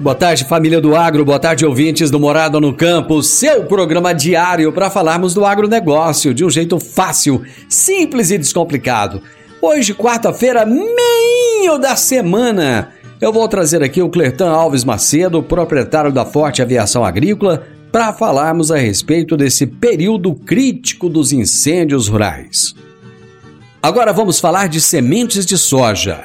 Boa tarde, família do agro. Boa tarde, ouvintes do Morada no Campo. Seu programa diário para falarmos do agronegócio de um jeito fácil, simples e descomplicado. Hoje, quarta-feira, meio da semana. Eu vou trazer aqui o Clertan Alves Macedo, proprietário da Forte Aviação Agrícola, para falarmos a respeito desse período crítico dos incêndios rurais. Agora vamos falar de sementes de soja.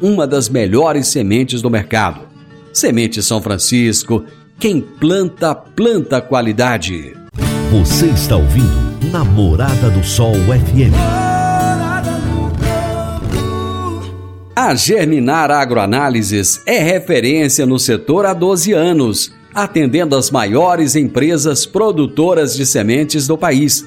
uma das melhores sementes do mercado. Semente São Francisco, quem planta, planta qualidade. Você está ouvindo Namorada do Sol FM. A Germinar Agroanálises é referência no setor há 12 anos, atendendo as maiores empresas produtoras de sementes do país.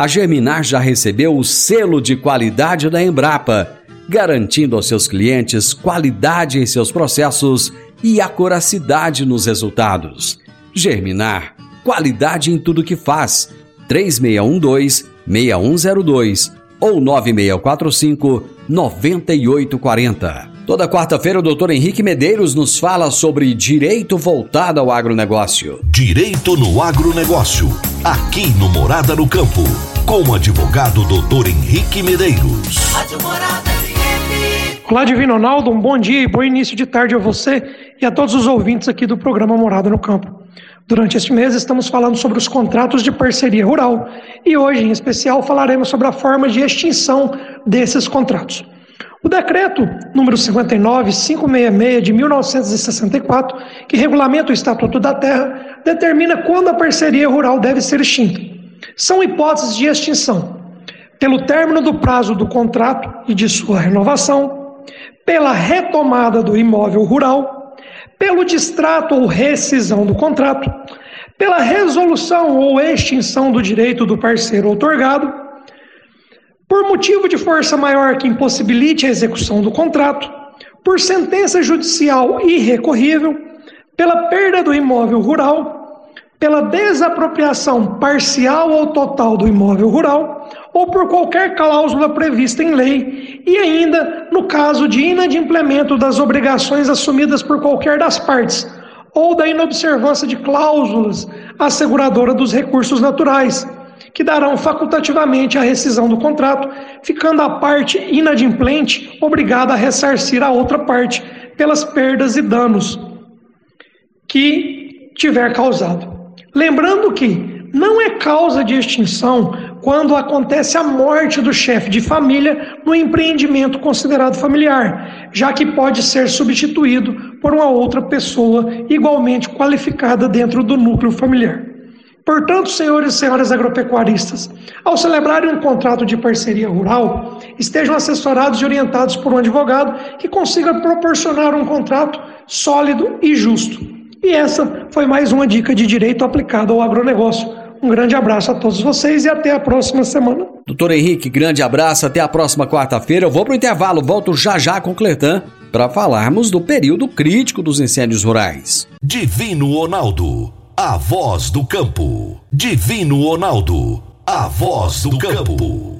a Germinar já recebeu o selo de qualidade da Embrapa, garantindo aos seus clientes qualidade em seus processos e acuracidade nos resultados. Germinar, qualidade em tudo que faz. 3612-6102 ou 9645-9840. Toda quarta-feira o Dr. Henrique Medeiros nos fala sobre direito voltado ao agronegócio. Direito no agronegócio. Aqui no Morada no Campo. Com o advogado Dr. Henrique Medeiros. Rádio Morada. Olá, Divino Ronaldo, um bom dia e bom início de tarde a você e a todos os ouvintes aqui do programa Morada no Campo. Durante este mês estamos falando sobre os contratos de parceria rural e hoje, em especial, falaremos sobre a forma de extinção desses contratos. O decreto número 59.566 de 1964, que regulamenta o Estatuto da Terra, determina quando a parceria rural deve ser extinta. São hipóteses de extinção: pelo término do prazo do contrato e de sua renovação, pela retomada do imóvel rural, pelo distrato ou rescisão do contrato, pela resolução ou extinção do direito do parceiro outorgado, por motivo de força maior que impossibilite a execução do contrato, por sentença judicial irrecorrível, pela perda do imóvel rural, pela desapropriação parcial ou total do imóvel rural, ou por qualquer cláusula prevista em lei, e ainda no caso de inadimplemento das obrigações assumidas por qualquer das partes, ou da inobservância de cláusulas asseguradora dos recursos naturais, que darão facultativamente a rescisão do contrato, ficando a parte inadimplente obrigada a ressarcir a outra parte pelas perdas e danos que tiver causado. Lembrando que não é causa de extinção quando acontece a morte do chefe de família no empreendimento considerado familiar, já que pode ser substituído por uma outra pessoa igualmente qualificada dentro do núcleo familiar. Portanto, senhores e senhoras agropecuaristas, ao celebrarem um contrato de parceria rural, estejam assessorados e orientados por um advogado que consiga proporcionar um contrato sólido e justo. E essa foi mais uma dica de direito aplicado ao agronegócio. Um grande abraço a todos vocês e até a próxima semana. Doutor Henrique, grande abraço, até a próxima quarta-feira. Eu vou pro intervalo, volto já já com o Cletan para falarmos do período crítico dos incêndios rurais. Divino Ronaldo, a voz do campo. Divino Ronaldo, a voz do campo.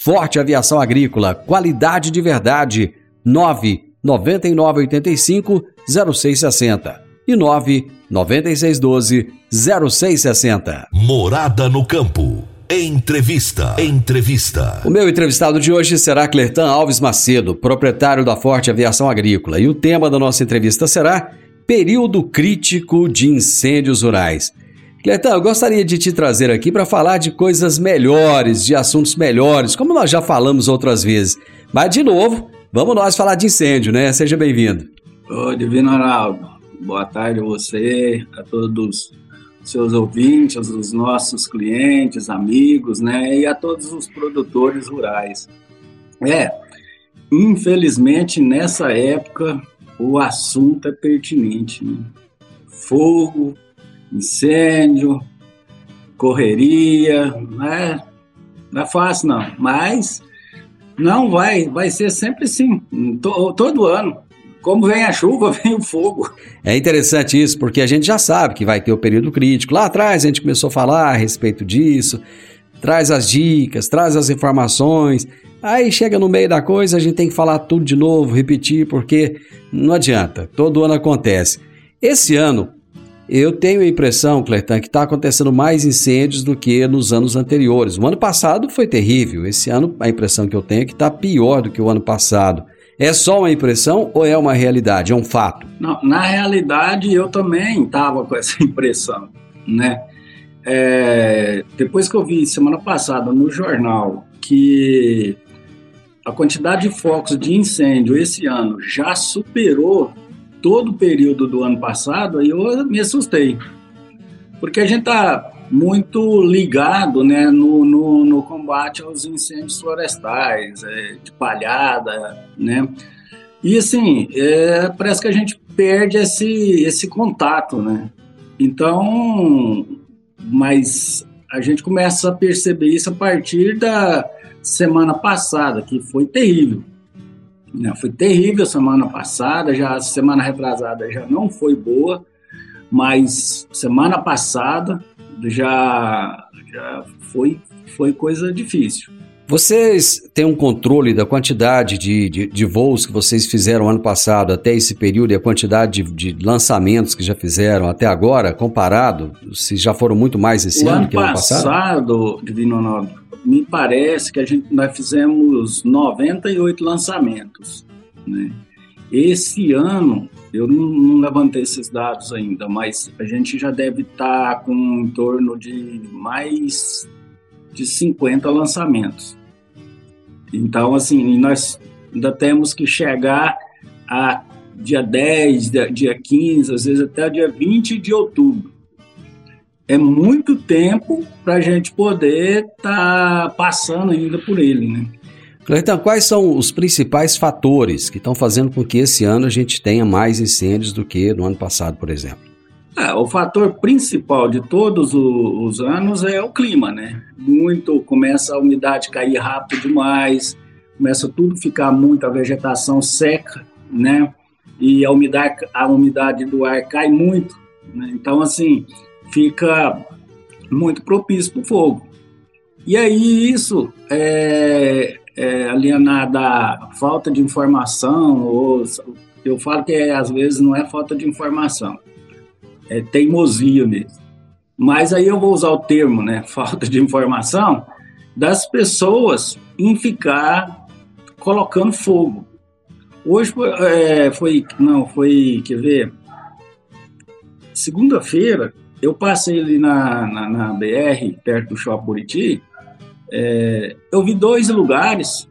Forte Aviação Agrícola, qualidade de verdade. 9 9985 0660 e 9 9612 0660. Morada no campo. Entrevista. Entrevista. O meu entrevistado de hoje será Clertan Alves Macedo, proprietário da Forte Aviação Agrícola, e o tema da nossa entrevista será Período Crítico de Incêndios Rurais. Clertan, eu gostaria de te trazer aqui para falar de coisas melhores, de assuntos melhores, como nós já falamos outras vezes. Mas, de novo, vamos nós falar de incêndio, né? Seja bem-vindo. Ô, Divino Araldo, boa tarde a você, a todos os seus ouvintes, os nossos clientes, amigos, né, e a todos os produtores rurais. É, infelizmente nessa época o assunto é pertinente, né? Fogo, incêndio, correria, né? Não é fácil não, mas não vai, vai ser sempre assim, to, todo ano. Como vem a chuva, vem o fogo. É interessante isso, porque a gente já sabe que vai ter o período crítico. Lá atrás a gente começou a falar a respeito disso, traz as dicas, traz as informações. Aí chega no meio da coisa, a gente tem que falar tudo de novo, repetir, porque não adianta, todo ano acontece. Esse ano, eu tenho a impressão, Cleiton, que está acontecendo mais incêndios do que nos anos anteriores. O ano passado foi terrível, esse ano a impressão que eu tenho é que está pior do que o ano passado. É só uma impressão ou é uma realidade, é um fato? Não, na realidade, eu também estava com essa impressão, né? É, depois que eu vi semana passada no jornal que a quantidade de focos de incêndio esse ano já superou todo o período do ano passado, aí eu me assustei. Porque a gente está muito ligado né, no, no, no, combate aos incêndios florestais, é, de palhada, né? E assim, é, parece que a gente perde esse, esse contato, né? Então, mas a gente começa a perceber isso a partir da semana passada, que foi terrível. Foi terrível semana passada, já semana retrasada já não foi boa, mas semana passada já, já foi, foi coisa difícil. Vocês têm um controle da quantidade de, de, de, voos que vocês fizeram ano passado até esse período e a quantidade de, de, lançamentos que já fizeram até agora, comparado? Se já foram muito mais esse o ano, ano que ano passado? passado, Divino Ronaldo, me parece que a gente, nós fizemos 98 lançamentos. Né? Esse ano, eu não, não, levantei esses dados ainda, mas a gente já deve estar tá com em torno de mais de 50 lançamentos. Então, assim, nós ainda temos que chegar a dia 10, dia 15, às vezes até dia 20 de outubro. É muito tempo para a gente poder estar tá passando ainda por ele, né? Cleiton, quais são os principais fatores que estão fazendo com que esse ano a gente tenha mais incêndios do que no ano passado, por exemplo? É, o fator principal de todos os anos é o clima, né? Muito, começa a umidade cair rápido demais, começa tudo ficar muito, a vegetação seca, né? E a umidade, a umidade do ar cai muito, né? Então, assim, fica muito propício para o fogo. E aí isso é, é alienado à falta de informação, ou eu falo que é, às vezes não é falta de informação, é teimosia mesmo. Mas aí eu vou usar o termo, né, falta de informação, das pessoas em ficar colocando fogo. Hoje é, foi, não, foi, quer ver, segunda-feira eu passei ali na, na, na, BR, perto do Shopping Buriti, é, eu vi dois lugares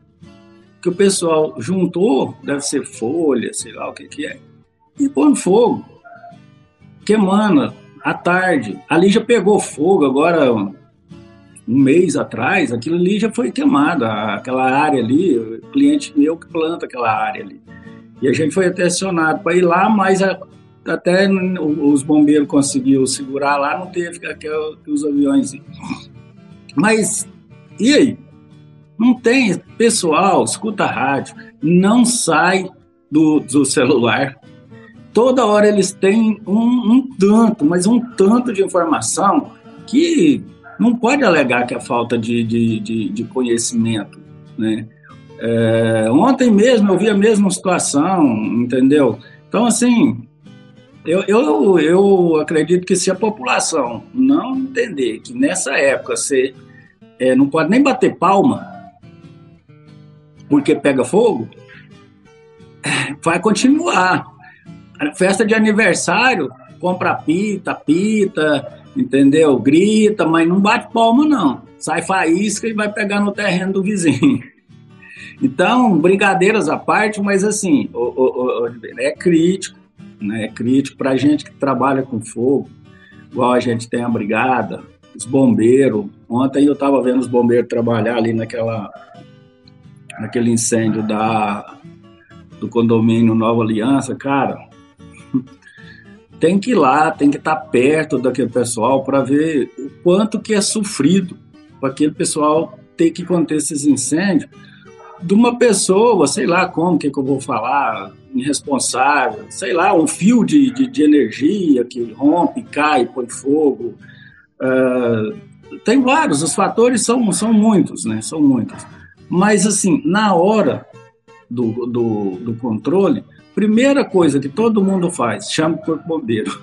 que o pessoal juntou, deve ser folha, sei lá o que que é, e põe fogo, queimando à tarde. Ali já pegou fogo, agora um mês atrás, aquilo ali já foi queimado, aquela área ali, cliente meu que planta aquela área ali. E a gente foi até acionado para ir lá, mas a, até os bombeiros conseguiram segurar lá, não teve aqueles aviões. Mas, e aí? Não tem, pessoal, escuta a rádio, não sai do, do celular. Toda hora eles têm um, um tanto, mas um tanto de informação que não pode alegar que é falta de, de, de, de conhecimento, né? É, ontem mesmo eu vi a mesma situação, entendeu? Então, assim, eu, eu, eu acredito que se a população não entender que nessa época você é, não pode nem bater palma porque pega fogo, vai continuar. Festa de aniversário, compra pita, pita, entendeu? Grita, mas não bate palma, não. Sai faísca e vai pegar no terreno do vizinho. Então, brincadeiras à parte, mas assim, o, o, o, é crítico, né? É crítico para gente que trabalha com fogo, igual a gente tem a brigada, os bombeiros. Ontem eu estava vendo os bombeiros trabalhar ali naquela naquele incêndio da, do condomínio Nova Aliança, cara, tem que ir lá, tem que estar perto daquele pessoal para ver o quanto que é sofrido para aquele pessoal ter que conter esses incêndios de uma pessoa, sei lá como que, que eu vou falar, irresponsável, sei lá, um fio de, de, de energia que rompe, cai, põe fogo. Uh, tem vários, os fatores são, são muitos, né? São muitos. Mas, assim, na hora do, do, do controle, primeira coisa que todo mundo faz, chama o corpo bombeiro.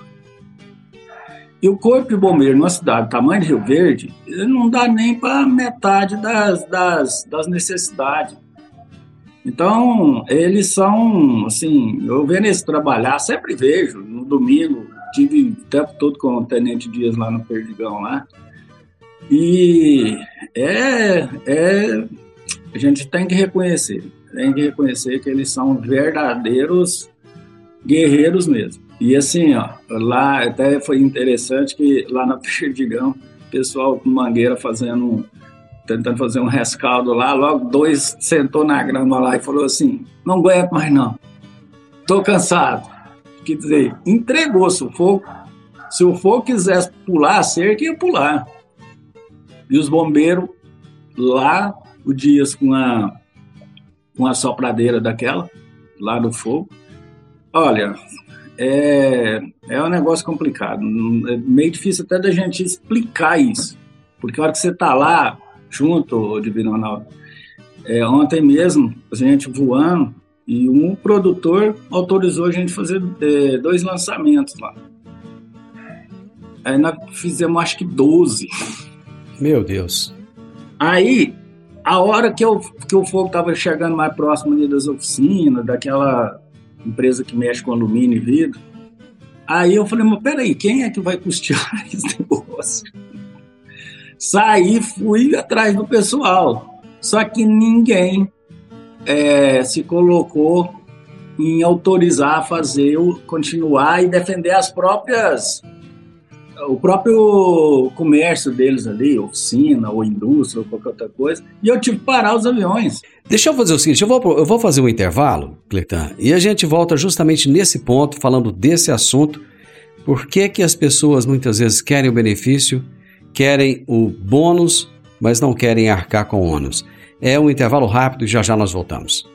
E o corpo de bombeiro numa cidade tamanho de Rio Verde, não dá nem para metade das, das, das necessidades. Então, eles são, assim, eu vendo eles trabalhar, sempre vejo, no domingo, tive o tempo todo com o Tenente Dias lá no Perdigão, lá, e é, é a gente tem que reconhecer, tem que reconhecer que eles são verdadeiros guerreiros mesmo. E assim, ó, lá até foi interessante que lá na Perdigão, pessoal com mangueira fazendo tentando fazer um rescaldo lá, logo dois sentou na grama lá e falou assim: "Não aguento mais não. Tô cansado". Quer dizer, entregou-se o fogo. Se o fogo quisesse pular a cerca, ia pular. E os bombeiros lá o Dias com a, com a sopradeira daquela, lá do fogo. Olha, é, é um negócio complicado. É meio difícil até da gente explicar isso. Porque a hora que você está lá, junto, Divino Ronaldo, é, ontem mesmo, a gente voando, e um produtor autorizou a gente fazer é, dois lançamentos lá. Aí nós fizemos acho que 12. Meu Deus. Aí a hora que, eu, que o fogo estava chegando mais próximo ali das oficinas, daquela empresa que mexe com alumínio e vidro, aí eu falei, mas peraí, quem é que vai custear esse negócio? Saí, fui atrás do pessoal, só que ninguém é, se colocou em autorizar a fazer, continuar e defender as próprias o próprio comércio deles ali, oficina ou indústria ou qualquer outra coisa, e eu tive que parar os aviões. Deixa eu fazer o seguinte, eu vou, eu vou fazer um intervalo, Cleiton, e a gente volta justamente nesse ponto, falando desse assunto, por que que as pessoas muitas vezes querem o benefício, querem o bônus, mas não querem arcar com o ônus. É um intervalo rápido e já já nós voltamos.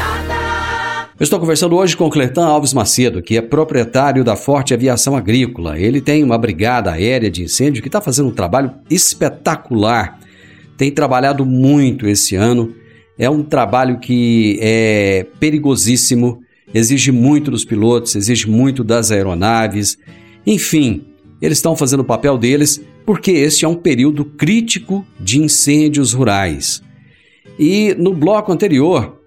Eu estou conversando hoje com Cletan Alves Macedo, que é proprietário da Forte Aviação Agrícola. Ele tem uma brigada aérea de incêndio que está fazendo um trabalho espetacular. Tem trabalhado muito esse ano. É um trabalho que é perigosíssimo, exige muito dos pilotos, exige muito das aeronaves. Enfim, eles estão fazendo o papel deles porque este é um período crítico de incêndios rurais. E no bloco anterior,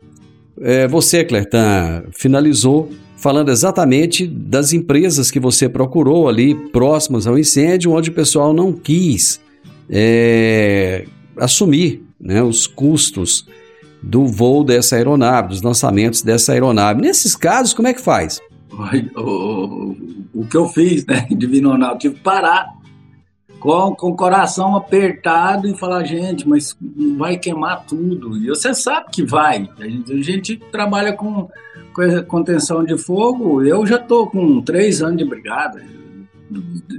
é, você, Clertan, finalizou falando exatamente das empresas que você procurou ali próximas ao incêndio, onde o pessoal não quis é, assumir né, os custos do voo dessa aeronave, dos lançamentos dessa aeronave. Nesses casos, como é que faz? O, o, o que eu fiz, né, Divino Ronaldo, tive que parar com, com o coração apertado e falar, gente, mas vai queimar tudo. E você sabe que vai. A gente, a gente trabalha com, com contenção de fogo. Eu já estou com três anos de brigada.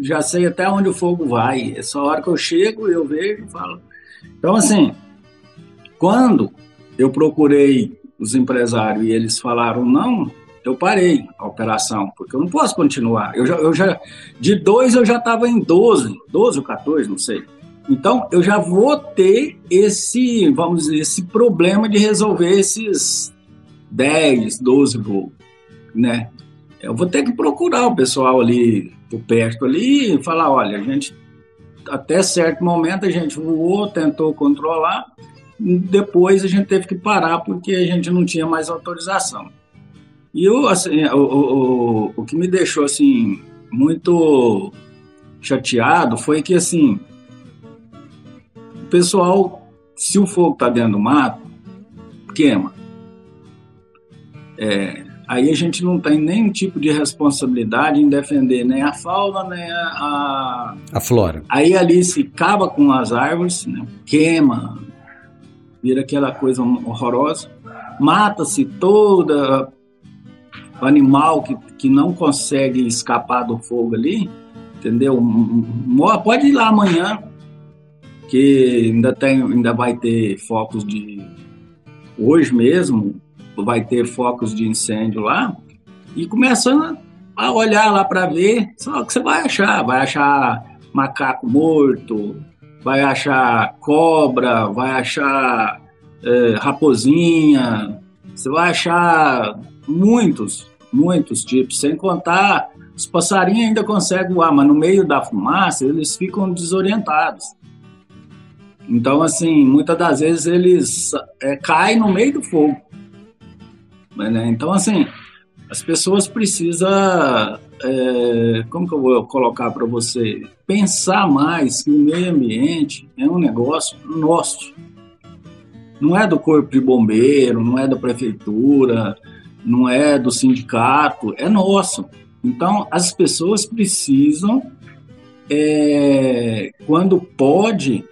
Já sei até onde o fogo vai. Essa hora que eu chego, eu vejo e falo. Então, assim, quando eu procurei os empresários e eles falaram não, eu parei a operação, porque eu não posso continuar. Eu já, eu já de dois eu já estava em 12, 12 ou 14, não sei. Então eu já vou ter esse, vamos dizer, esse problema de resolver esses 10, 12 voos, né? Eu vou ter que procurar o pessoal ali por perto ali e falar, olha, a gente até certo momento a gente voou, tentou controlar, depois a gente teve que parar porque a gente não tinha mais autorização. E eu, assim, o, o, o que me deixou, assim, muito chateado foi que, assim, o pessoal, se o fogo está dentro do mato, queima. É, aí a gente não tem nenhum tipo de responsabilidade em defender nem a fauna, nem a... A, a flora. Aí ali se acaba com as árvores, né, queima, vira aquela coisa horrorosa, mata-se toda animal que, que não consegue escapar do fogo ali, entendeu? Pode ir lá amanhã, que ainda, tem, ainda vai ter focos de. Hoje mesmo vai ter focos de incêndio lá, e começando a olhar lá para ver, só que você vai achar, vai achar macaco morto, vai achar cobra, vai achar é, raposinha, você vai achar muitos, muitos tipos, sem contar os passarinhos ainda conseguem voar, mas no meio da fumaça eles ficam desorientados. Então, assim, muitas das vezes eles é, caem no meio do fogo. Né? Então, assim, as pessoas precisam, é, como que eu vou colocar para você, pensar mais que o meio ambiente é um negócio nosso. Não é do corpo de bombeiro, não é da prefeitura, não é do sindicato, é nosso. Então, as pessoas precisam, é, quando pode,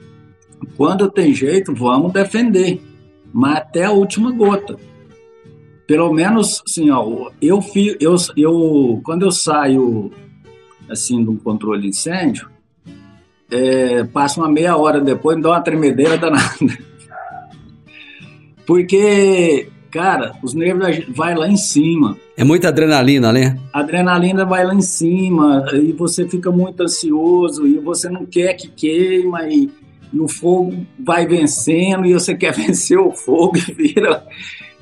quando tem jeito, vamos defender, mas até a última gota. Pelo menos, assim, ó, eu, eu, eu quando eu saio assim do controle de incêndio, é, passa uma meia hora depois, me dá uma tremedeira danada. Porque, cara, os nervos vai lá em cima. É muita adrenalina, né? A adrenalina vai lá em cima e você fica muito ansioso e você não quer que queima e, e o fogo vai vencendo e você quer vencer o fogo e vira.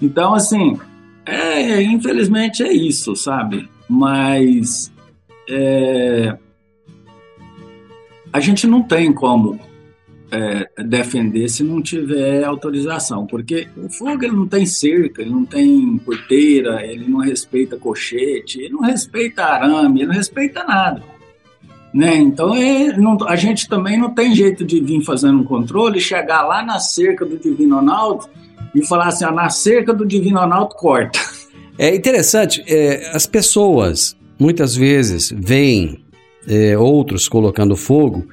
Então, assim, é, infelizmente é isso, sabe? Mas é, a gente não tem como é, defender se não tiver autorização, porque o fogo ele não tem cerca, ele não tem porteira, ele não respeita cochete, ele não respeita arame, ele não respeita nada. Né? Então é, não, a gente também não tem jeito de vir fazendo um controle, chegar lá na cerca do Divino Ronaldo e falar assim: ah, na cerca do Divino Ronaldo corta. É interessante, é, as pessoas muitas vezes veem é, outros colocando fogo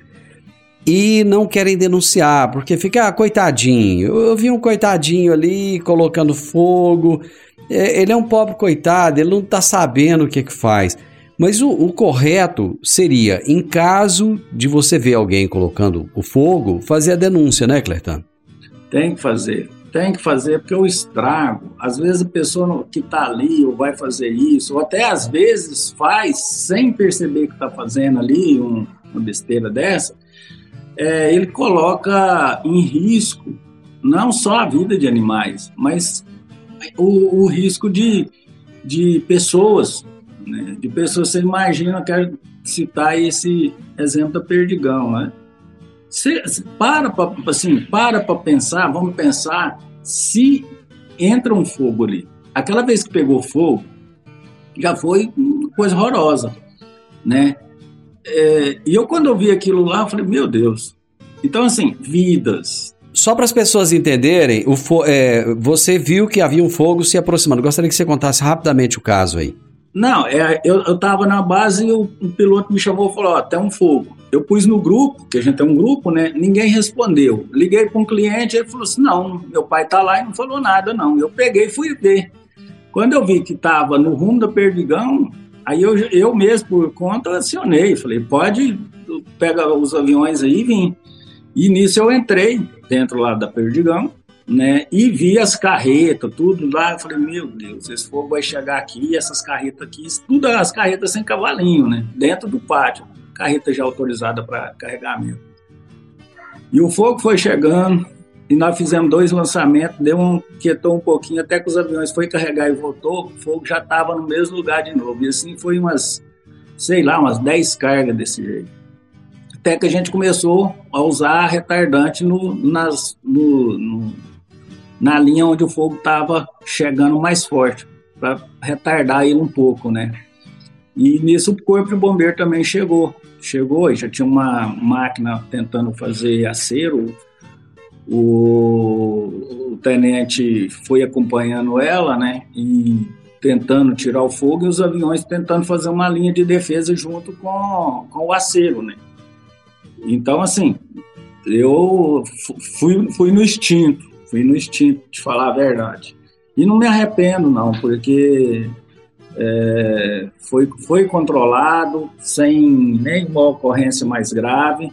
e não querem denunciar, porque fica, ah, coitadinho, eu vi um coitadinho ali colocando fogo, é, ele é um pobre coitado, ele não está sabendo o que, que faz. Mas o, o, correto seria, em caso de você ver alguém colocando o fogo, fazer a denúncia, né, Clertan? Tem que fazer, tem que fazer, porque o estrago, às vezes a pessoa que está ali ou vai fazer isso, ou até às vezes faz sem perceber que está fazendo ali um, uma besteira dessa, é, ele coloca em risco não só a vida de animais, mas o, o risco de, de pessoas, né? de pessoas. Você imagina, eu quero citar esse exemplo da perdigão, né? Para para assim, para para pensar, vamos pensar se entra um fogo ali. Aquela vez que pegou fogo, já foi coisa horrorosa, né? É, e eu, quando eu vi aquilo lá, eu falei, meu Deus. Então, assim, vidas. Só para as pessoas entenderem, o é, você viu que havia um fogo se aproximando. Gostaria que você contasse rapidamente o caso aí. Não, é, eu, estava na base e o, o, piloto me chamou e falou: Ó, tem um fogo. Eu pus no grupo, que a gente tem um grupo, né? Ninguém respondeu. Liguei para um cliente, ele falou assim: Não, meu pai está lá e não falou nada, não. Eu peguei e fui ver. Quando eu vi que estava no rumo da Perdigão, Aí eu, eu mesmo, por conta, acionei. Falei, pode pega os aviões aí e vim. E nisso eu entrei dentro lá da Perdigão, né? E vi as carretas, tudo lá. Falei, meu Deus, esse fogo vai chegar aqui, essas carretas aqui, tudo as carretas sem cavalinho, né? Dentro do pátio. Carreta já autorizada para carregamento. E o fogo foi chegando, e nós fizemos dois lançamentos, deu um, quietou um pouquinho, até que os aviões foi carregar e voltou, o fogo já estava no mesmo lugar de novo. E assim foi umas, sei lá, umas 10 cargas desse jeito. Até que a gente começou a usar retardante no, nas, no, no, na linha onde o fogo estava chegando mais forte, para retardar ele um pouco, né? E nisso o corpo de bombeiro também chegou. Chegou e já tinha uma máquina tentando fazer acero, o, o tenente foi acompanhando ela, né, e tentando tirar o fogo e os aviões tentando fazer uma linha de defesa junto com, com o acero, né. Então, assim, eu fui, fui no instinto, fui no instinto, de falar a verdade. E não me arrependo, não, porque é, foi, foi controlado, sem nenhuma ocorrência mais grave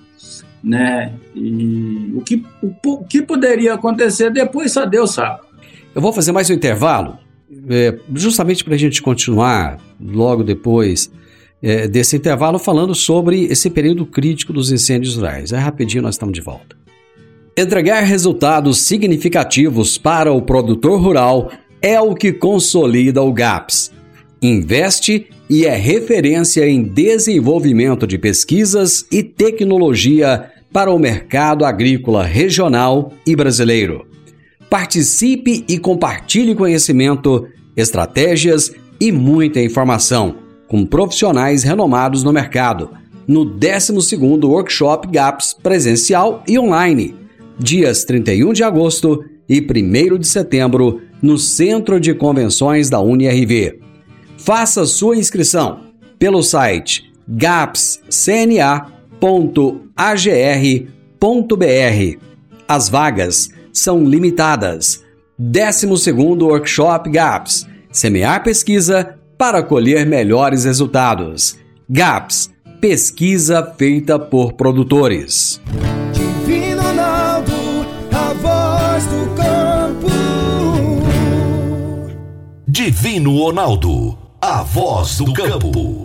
né? E o que, o, que poderia acontecer depois só Deus sabe. Eu vou fazer mais um intervalo, é, justamente para a gente continuar logo depois é, desse intervalo falando sobre esse período crítico dos incêndios rurais. É rapidinho, nós estamos de volta. Entregar resultados significativos para o produtor rural é o que consolida o GAPS. Investe e é referência em desenvolvimento de pesquisas e tecnologia para o mercado agrícola regional e brasileiro. Participe e compartilhe conhecimento, estratégias e muita informação com profissionais renomados no mercado no 12º Workshop GAPS presencial e online, dias 31 de agosto e 1 de setembro, no Centro de Convenções da UniRV. Faça sua inscrição pelo site gapscna.com www.agr.br. As vagas são limitadas. 12 Workshop GAPS Semear pesquisa para colher melhores resultados. GAPS pesquisa feita por produtores. Divino Ronaldo, a voz do campo. Divino Ronaldo, a voz do campo.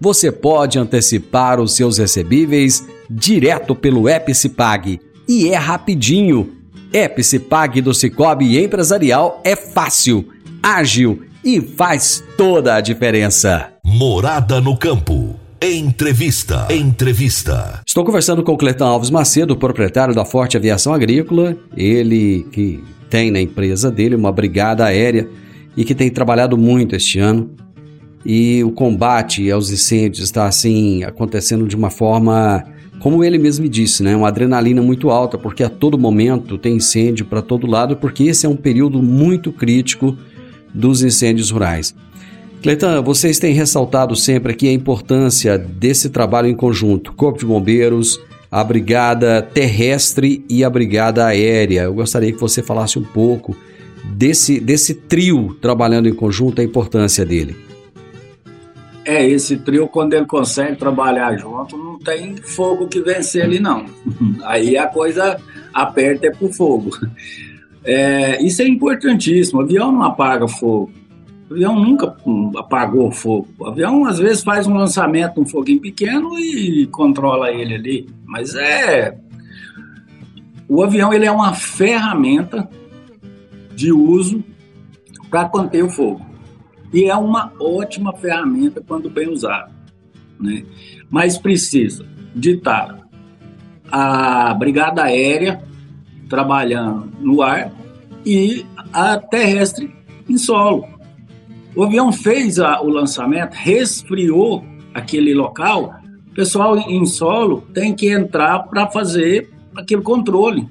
você pode antecipar os seus recebíveis direto pelo app Cipag. E é rapidinho. App Cipag do Cicobi Empresarial é fácil, ágil e faz toda a diferença. Morada no campo. Entrevista. Entrevista. Estou conversando com o Cletão Alves Macedo, proprietário da Forte Aviação Agrícola, ele que tem na empresa dele uma brigada aérea e que tem trabalhado muito este ano. E o combate aos incêndios está assim acontecendo de uma forma, como ele mesmo me disse, né, uma adrenalina muito alta, porque a todo momento tem incêndio para todo lado, porque esse é um período muito crítico dos incêndios rurais. Cleiton, vocês têm ressaltado sempre aqui a importância desse trabalho em conjunto, Corpo de Bombeiros, a Brigada Terrestre e a Brigada Aérea. Eu gostaria que você falasse um pouco desse, desse trio trabalhando em conjunto, a importância dele. É, esse trio, quando ele consegue trabalhar junto, não tem fogo que vencer ali, não. Aí a coisa aperta é pro fogo. É, isso é importantíssimo. O avião não apaga fogo. O avião nunca apagou fogo. O avião, às vezes, faz um lançamento, um foguinho pequeno e controla ele ali. Mas é. O avião ele é uma ferramenta de uso para conter o fogo. E é uma ótima ferramenta quando bem usada. Né? Mas precisa de estar a Brigada Aérea trabalhando no ar e a terrestre em solo. O avião fez a, o lançamento, resfriou aquele local, o pessoal em solo tem que entrar para fazer aquele controle.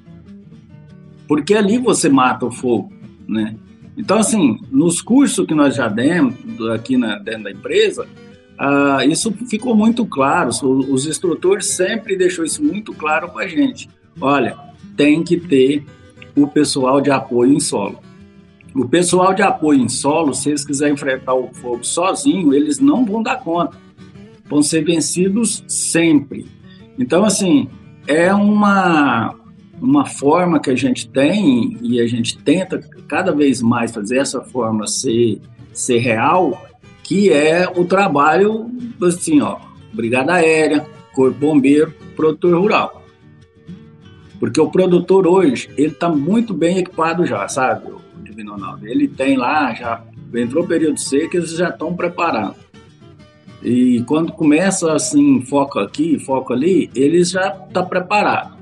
Porque ali você mata o fogo, né? Então, assim, nos cursos que nós já demos aqui na, dentro da empresa, uh, isso ficou muito claro. Os, os instrutores sempre deixou isso muito claro para a gente. Olha, tem que ter o pessoal de apoio em solo. O pessoal de apoio em solo, se eles quiserem enfrentar o fogo sozinho, eles não vão dar conta. Vão ser vencidos sempre. Então, assim, é uma, uma forma que a gente tem e a gente tenta cada vez mais fazer essa forma ser, ser real, que é o trabalho, assim, ó, Brigada Aérea, Corpo Bombeiro, Produtor Rural. Porque o produtor hoje, ele está muito bem equipado já, sabe? Divino Ronaldo. Ele tem lá, já entrou o período seco, eles já estão preparando. E quando começa assim, foco aqui, foco ali, eles já estão tá preparado.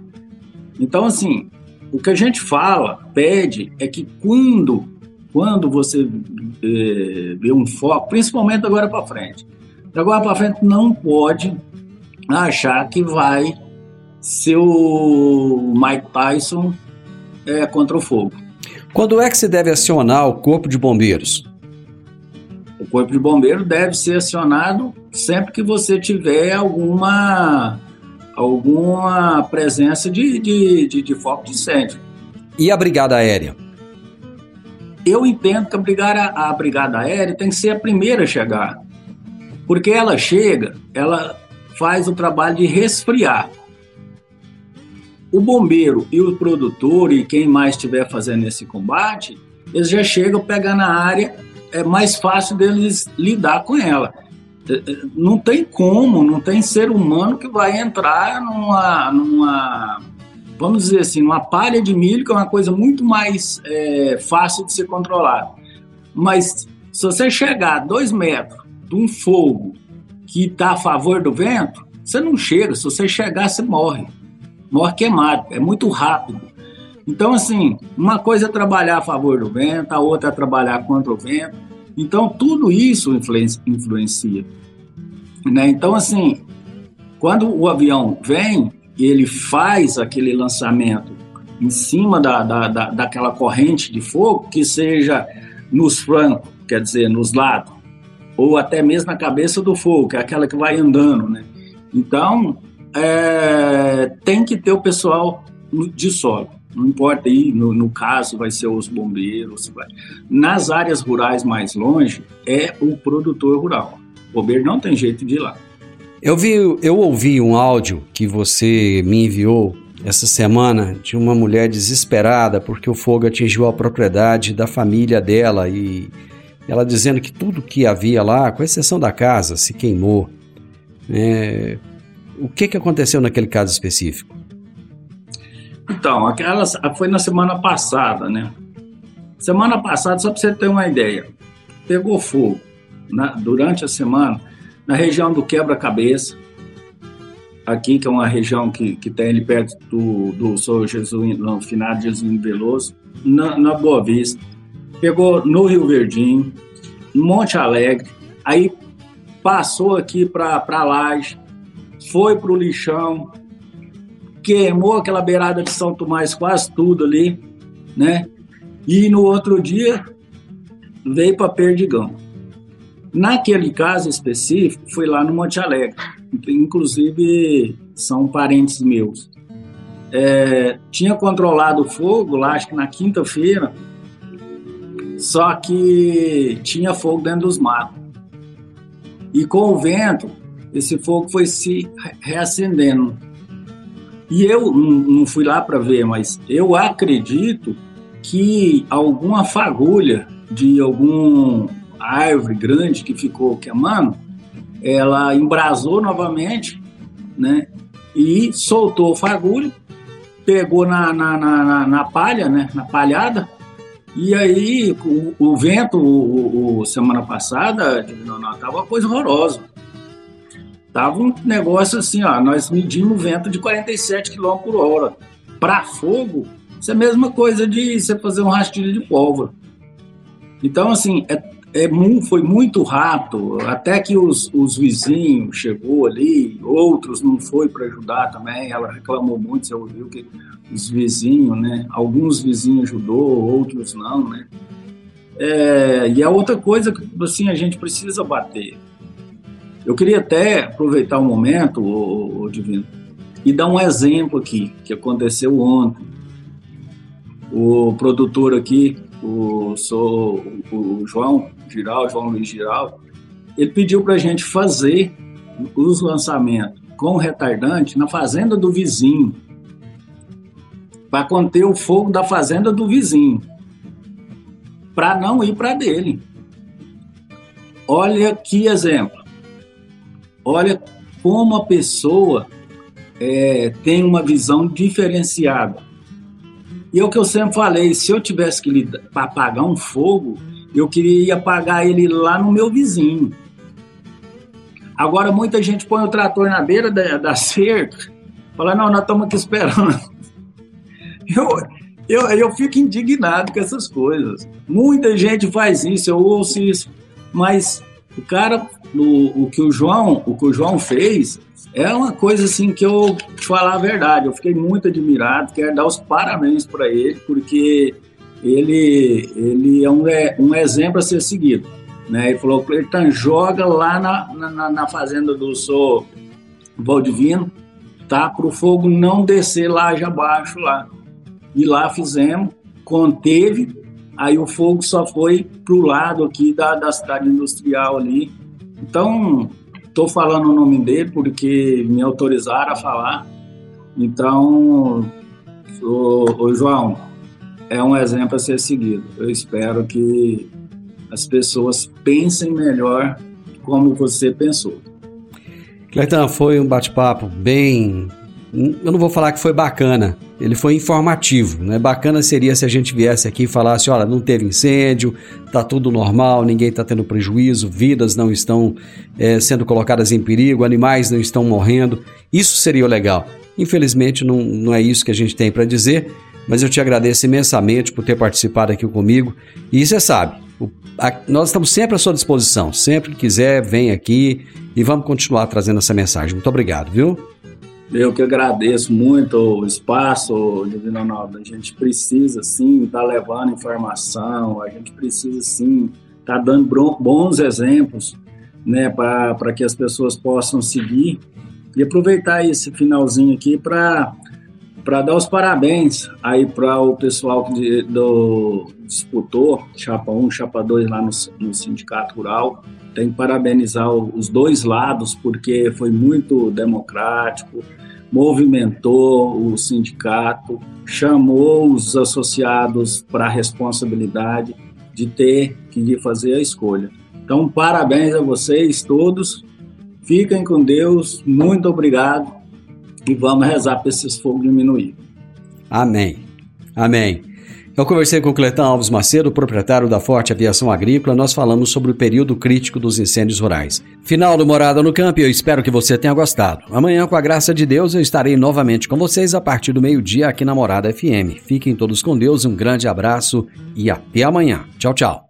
Então, assim, o que a gente fala, pede, é que quando, quando você é, vê um foco, principalmente agora para frente, agora para frente não pode achar que vai ser o Mike Tyson é, contra o fogo. Quando é que se deve acionar o Corpo de Bombeiros? O Corpo de Bombeiros deve ser acionado sempre que você tiver alguma, alguma presença de, de, de, de foco de incêndio. E a Brigada Aérea? Eu entendo que a brigada, a brigada aérea tem que ser a primeira a chegar. Porque ela chega, ela faz o trabalho de resfriar. O bombeiro e o produtor e quem mais estiver fazendo esse combate, eles já chegam a pegar na área, é mais fácil deles lidar com ela. Não tem como, não tem ser humano que vai entrar numa, numa vamos dizer assim, uma palha de milho, que é uma coisa muito mais é, fácil de ser controlada. Mas se você chegar a dois metros de um fogo que está a favor do vento, você não chega. Se você chegar, você morre morre queimado, é muito rápido. Então, assim, uma coisa é trabalhar a favor do vento, a outra é trabalhar contra o vento. Então, tudo isso influencia. Né? Então, assim, quando o avião vem, ele faz aquele lançamento em cima da, da, da, daquela corrente de fogo, que seja nos flancos, quer dizer, nos lados, ou até mesmo na cabeça do fogo, que é aquela que vai andando, né? Então, é, tem que ter o pessoal de solo. Não importa aí, no, no, caso, vai ser os bombeiros. Vai. Nas áreas rurais mais longe, é o produtor rural. O bombeiro não tem jeito de ir lá. Eu, vi, eu ouvi um áudio que você me enviou essa semana de uma mulher desesperada porque o fogo atingiu a propriedade da família dela e ela dizendo que tudo que havia lá, com exceção da casa, se queimou. É, o que, que aconteceu naquele caso específico? Então, aquela foi na semana passada, né? Semana passada, só para você ter uma ideia, pegou fogo na, durante a semana na região do Quebra-Cabeça, aqui, que é uma região que, que tem ali perto do, do São Jesus, no final de Veloso, na, na Boa Vista, pegou no Rio Verdinho, Monte Alegre, aí passou aqui para Laje, foi para o lixão, queimou aquela beirada de São Tomás quase tudo ali, né? E no outro dia veio para Perdigão. Naquele caso específico, foi lá no Monte Alegre. Inclusive, são parentes meus. É, tinha controlado o fogo lá, acho que na quinta-feira, só que tinha fogo dentro dos matos. E com o vento, esse fogo foi se reacendendo. E eu não fui lá para ver, mas eu acredito que alguma fagulha de algum árvore grande que ficou queimando, ela embrasou novamente, né? E soltou o fagulho, pegou na, na, na, na palha, né? Na palhada, e aí o, o vento, o, o, semana passada, tava uma coisa horrorosa. Tava um negócio assim, ó, nós medimos vento de 47 km por hora. Para fogo, isso é a mesma coisa de você fazer um rastilho de pólvora. Então, assim, é é, foi muito rápido, até que os, os vizinhos chegou ali, outros não foi para ajudar também, ela reclamou muito, você ouviu que os vizinhos, né, alguns vizinhos ajudou, outros não, né, é, e a outra coisa que, assim, a gente precisa bater, eu queria até aproveitar o momento, o, o Divino, e dar um exemplo aqui, que aconteceu ontem, o produtor aqui, o, sou, o João, Giral, João Luiz Giral, ele pediu para a gente fazer os lançamentos com retardante na fazenda do vizinho, para conter o fogo da fazenda do vizinho, para não ir para dele. Olha que exemplo. Olha como a pessoa é, tem uma visão diferenciada. E é o que eu sempre falei: se eu tivesse que apagar um fogo, eu queria apagar ele lá no meu vizinho. Agora, muita gente põe o trator na beira da, da cerca, fala: não, nós estamos aqui esperando. Eu, eu, eu fico indignado com essas coisas. Muita gente faz isso, eu ouço isso, mas o cara, o, o que o João, o que o João fez, é uma coisa assim que eu te falar a verdade, eu fiquei muito admirado, quero dar os parabéns para ele, porque ele, ele é um, é um exemplo a ser seguido. Né? Ele falou, Cleiton, joga lá na, na, na fazenda do Sou Valdivino, tá? Para o fogo não descer lá de abaixo lá. E lá fizemos, conteve, aí o fogo só foi para o lado aqui da, da cidade industrial ali. Então, estou falando o nome dele porque me autorizaram a falar. Então, o, o João, é um exemplo a ser seguido. Eu espero que as pessoas pensem melhor como você pensou. Cleiton, foi um bate-papo bem. Eu não vou falar que foi bacana, ele foi informativo. Né? Bacana seria se a gente viesse aqui e falasse: olha, não teve incêndio, tá tudo normal, ninguém está tendo prejuízo, vidas não estão é, sendo colocadas em perigo, animais não estão morrendo. Isso seria legal. Infelizmente, não, não é isso que a gente tem para dizer mas eu te agradeço imensamente por ter participado aqui comigo. E você sabe, o, a, nós estamos sempre à sua disposição. Sempre que quiser, vem aqui e vamos continuar trazendo essa mensagem. Muito obrigado, viu? Eu que agradeço muito o espaço, Divino Ronaldo. A gente precisa, sim, estar tá levando informação, a gente precisa, sim, estar tá dando bons exemplos né, para que as pessoas possam seguir e aproveitar esse finalzinho aqui para dar os parabéns aí para o pessoal que do, disputou Chapa 1, Chapa 2 lá no, no Sindicato Rural. Tem que parabenizar os dois lados, porque foi muito democrático, movimentou o sindicato, chamou os associados para a responsabilidade de ter que fazer a escolha. Então, parabéns a vocês todos. Fiquem com Deus. Muito obrigado. E vamos rezar para esses fogos diminuir. Amém. Amém. Eu conversei com o Cletão Alves Macedo, proprietário da Forte Aviação Agrícola. Nós falamos sobre o período crítico dos incêndios rurais. Final do Morada no Campo eu espero que você tenha gostado. Amanhã, com a graça de Deus, eu estarei novamente com vocês a partir do meio-dia aqui na Morada FM. Fiquem todos com Deus, um grande abraço e até amanhã. Tchau, tchau.